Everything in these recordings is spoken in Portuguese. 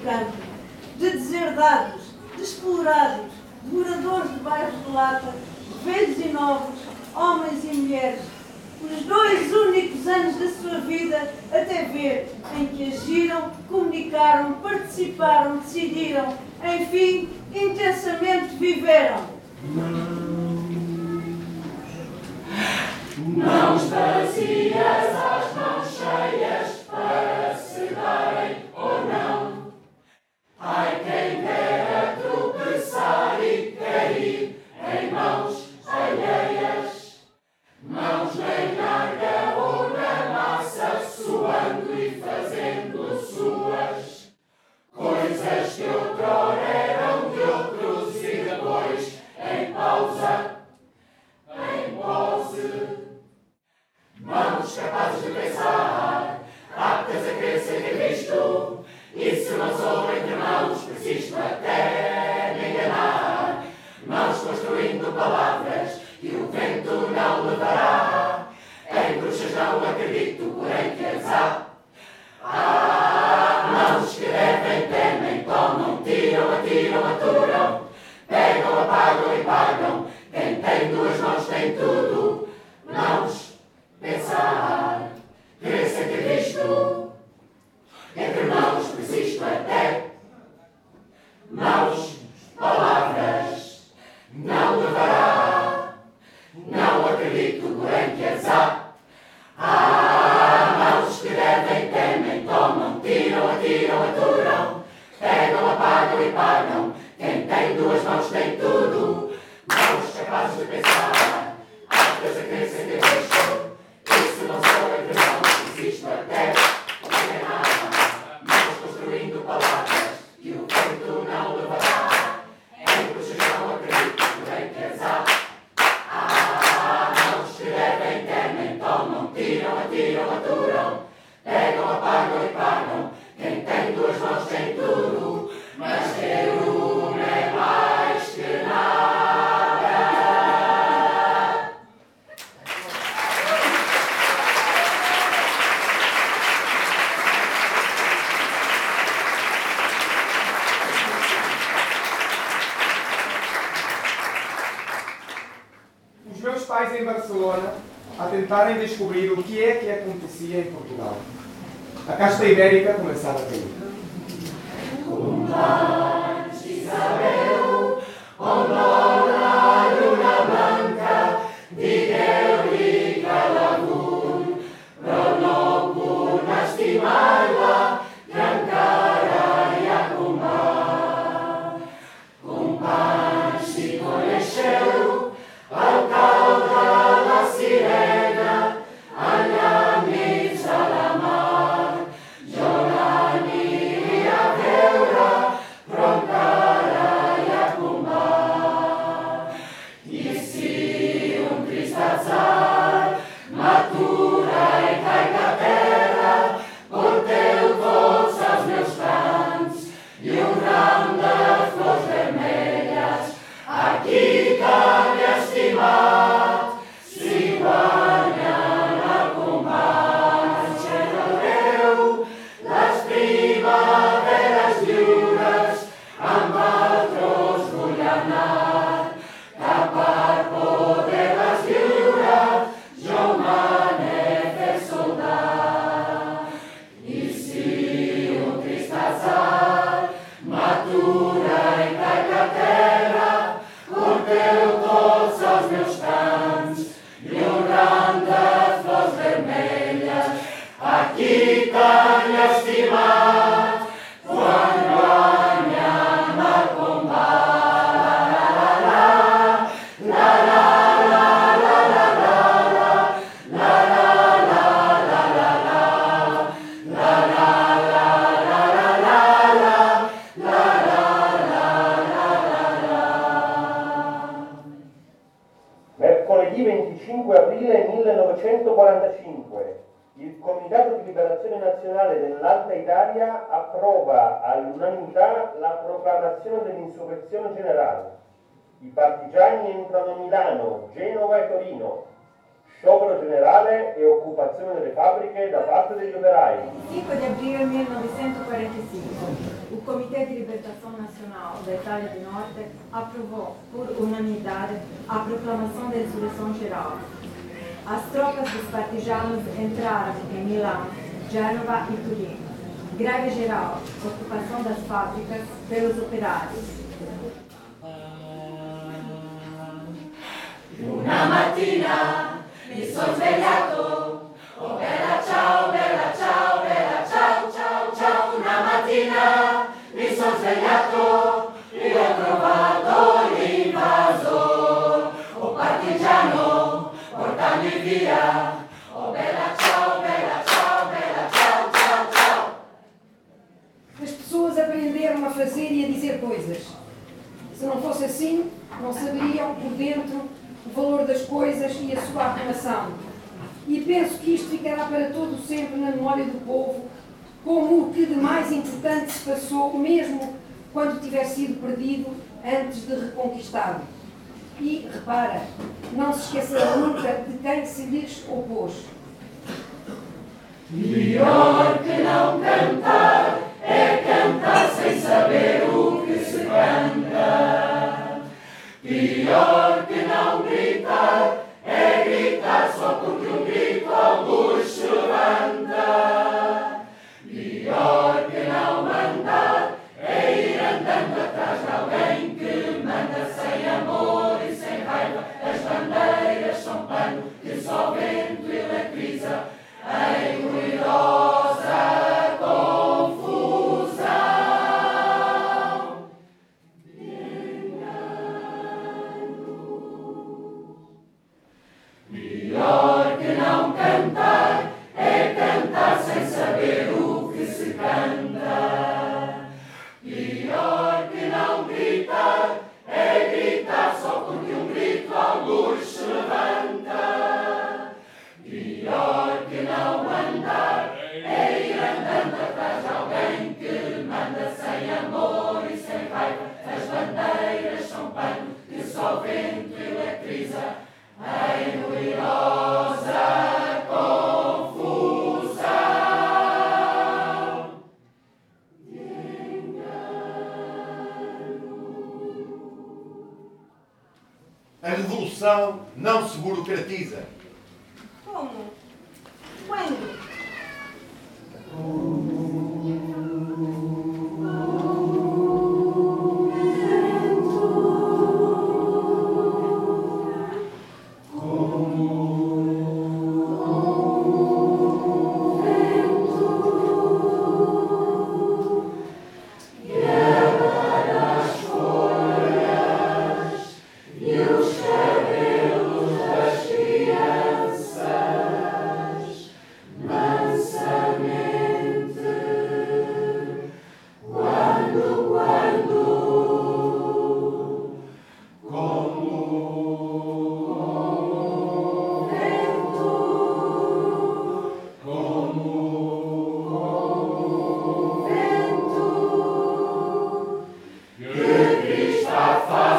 campo, de deserdade, descobrir o que é que acontecia em Portugal. A casta ibérica começava a cair. Columbans, Isabel, Luna Roma e Torino, sciopero generale e occupazione delle fabbriche da parte degli operai. Il 5 di aprile 1945 il Comité de Libertação Nacional da Itália do Norte aprovou, por unanimidade, a proclamação da insurreição geral. As tropas dos partisanos entraram em Milão, Genova e Turim. Greve geral, ocupação das fábricas pelos operários. Una mattina mi sono svegliato, oh bella ciao, bella ciao, bella ciao, ciao, ciao. Una mattina mi sono svegliato e ho trovato l'invasor. Oh partigiano, portami via, oh bella ciao, bella ciao, bella ciao, ciao, ciao. As pessoas aprenderam a fazer e a dizer coisas. Se não fosse assim, não saberiam por dentro o valor das coisas e a sua afirmação. E penso que isto ficará para todo sempre na memória do povo, como o que de mais importante se passou, mesmo quando tiver sido perdido antes de reconquistado. E, repara, não se esquecerá nunca de quem se lhes opôs. Melhor que não cantar é cantar sem saber o que se canta. Pior que não our Father.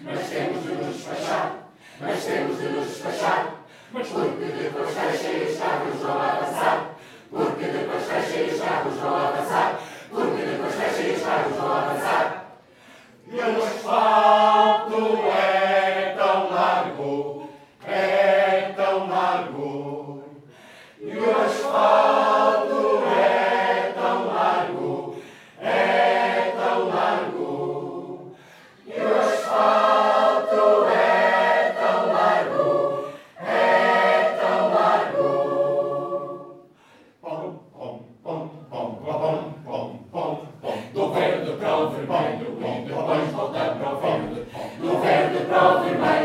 mas temos de nos despachar, mas temos de nos despachar, mas porque depois fecha e os vão avançar, porque depois fecha e os vão avançar, porque depois fecha e os vão avançar. Deus faz. both in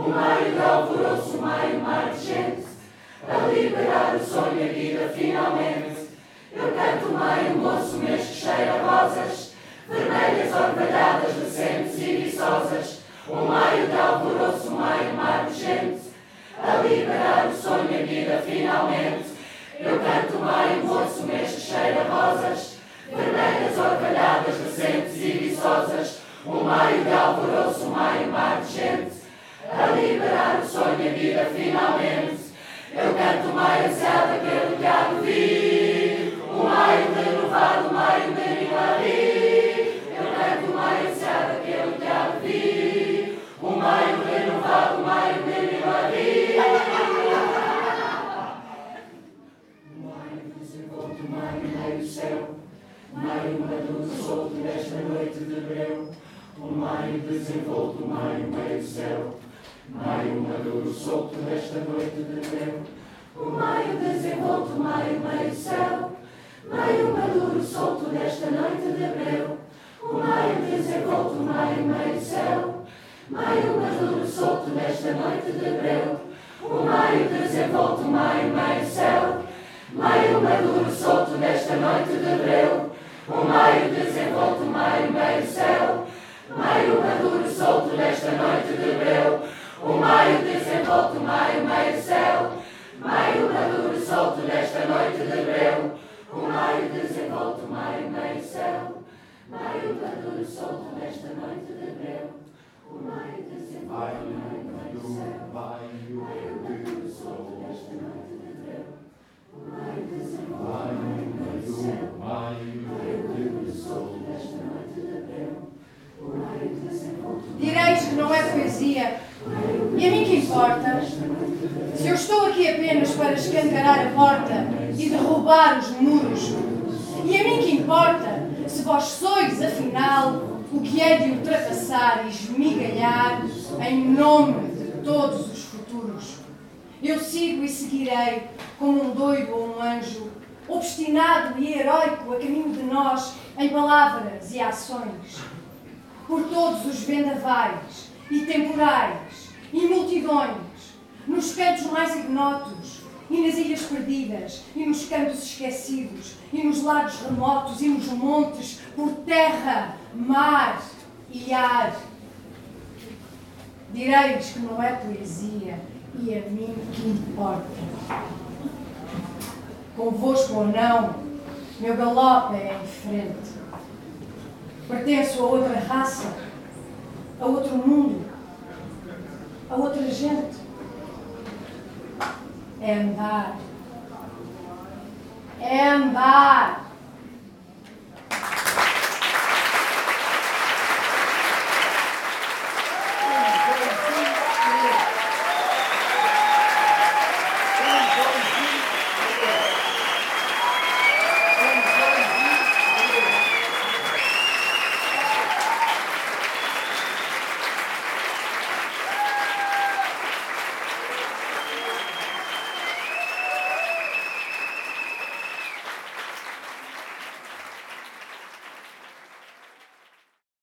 maio de alvoroço, maio mar de gente, a liberar o sonho e a vida finalmente. Eu canto maio moço, mês que cheira rosas, vermelhas orvalhadas, recentes e viçosas, um maio de alvoroço, maio mar de gente, a liberar o sonho e a vida finalmente. Eu canto maio moço, mês que cheira rosas, vermelhas orvalhadas, recentes e viçosas, um maio de alvoroço, maio mar de gente, a liberar o sonho e a vida finalmente. Eu canto maio ansiado, aquele que há de vir, um maio renovado, um maio de milagre. Eu canto maio ansiado, aquele que há de vir, um maio renovado, um maio de. Um maio desenvolto, maio meio do céu, maio maduro solto nesta noite de breu. Um maio desenvolto, maio meio do céu, maduro solto nesta noite de breu. O maio desenvolto, maio meio céu, maio maduro solto nesta noite de breu. O maio desenvolto, maio meio céu, maio maduro solto nesta noite de breu. O maio desenvolto, maio meio céu, maio maduro solto nesta noite de breu. O maio desenvolto, maio meio céu, maio maduro solto nesta que não é poesia. E a mim que importa? Se eu estou aqui apenas para escancarar a porta e derrubar os muros. E a mim que importa? Se vós sois, afinal, o que é de ultrapassar e esmigalhar em nome de todos os futuros. Eu sigo e seguirei como um doido ou um anjo, obstinado e heróico a caminho de nós em palavras e ações por todos os vendavais e temporais e multidões, nos cantos mais ignotos e nas ilhas perdidas e nos cantos esquecidos e nos lagos remotos e nos montes, por terra, mar e ar. Direis que não é poesia e a mim que importa. Convosco ou não, meu galope é em frente. Pertenço a outra raça, a outro mundo, a outra gente. É andar. É andar.